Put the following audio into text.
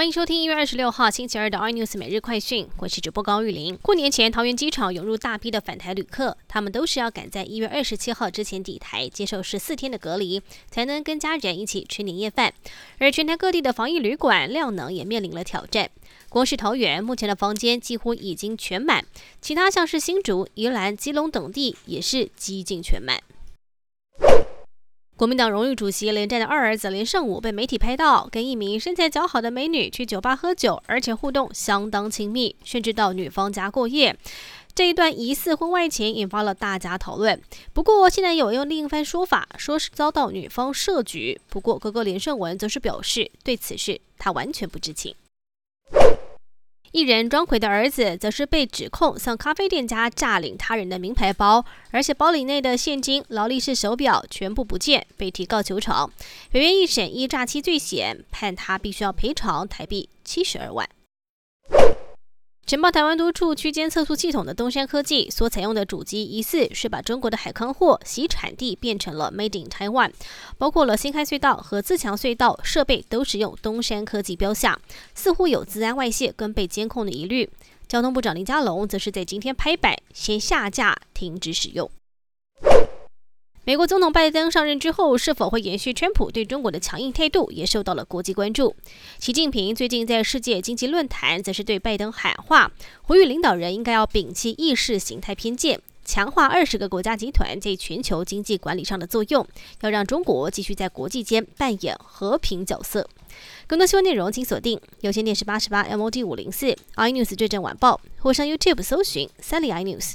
欢迎收听一月二十六号星期二的 iNews 每日快讯，我是主播高玉玲。过年前，桃园机场涌入大批的返台旅客，他们都是要赶在一月二十七号之前抵台，接受十四天的隔离，才能跟家人一起吃年夜饭。而全台各地的防疫旅馆量能也面临了挑战，光是桃园目前的房间几乎已经全满，其他像是新竹、宜兰、基隆等地也是几近全满。国民党荣誉主席连战的二儿子连胜武被媒体拍到跟一名身材姣好的美女去酒吧喝酒，而且互动相当亲密，甚至到女方家过夜。这一段疑似婚外情引发了大家讨论。不过现在有用另一番说法，说是遭到女方设局。不过哥哥连胜文则是表示，对此事他完全不知情。艺人庄奎的儿子则是被指控向咖啡店家诈领他人的名牌包，而且包里内的现金、劳力士手表全部不见，被提告求偿。法院一审依诈欺罪嫌，判他必须要赔偿台币七十二万。申报台湾多处区间测速系统的东山科技所采用的主机，疑似是把中国的海康货洗产地变成了 Made in Taiwan，包括了新开隧道和自强隧道设备都使用东山科技标下，似乎有自然外泄跟被监控的疑虑。交通部长林佳龙则是在今天拍板，先下架停止使用。美国总统拜登上任之后，是否会延续川普对中国的强硬态度，也受到了国际关注。习近平最近在世界经济论坛，则是对拜登喊话，呼吁领导人应该要摒弃意识形态偏见，强化二十个国家集团在全球经济管理上的作用，要让中国继续在国际间扮演和平角色。更多新闻内容，请锁定有线电视八十八 MOD 五零四 iNews 对阵晚报，或上 YouTube 搜寻三立 iNews。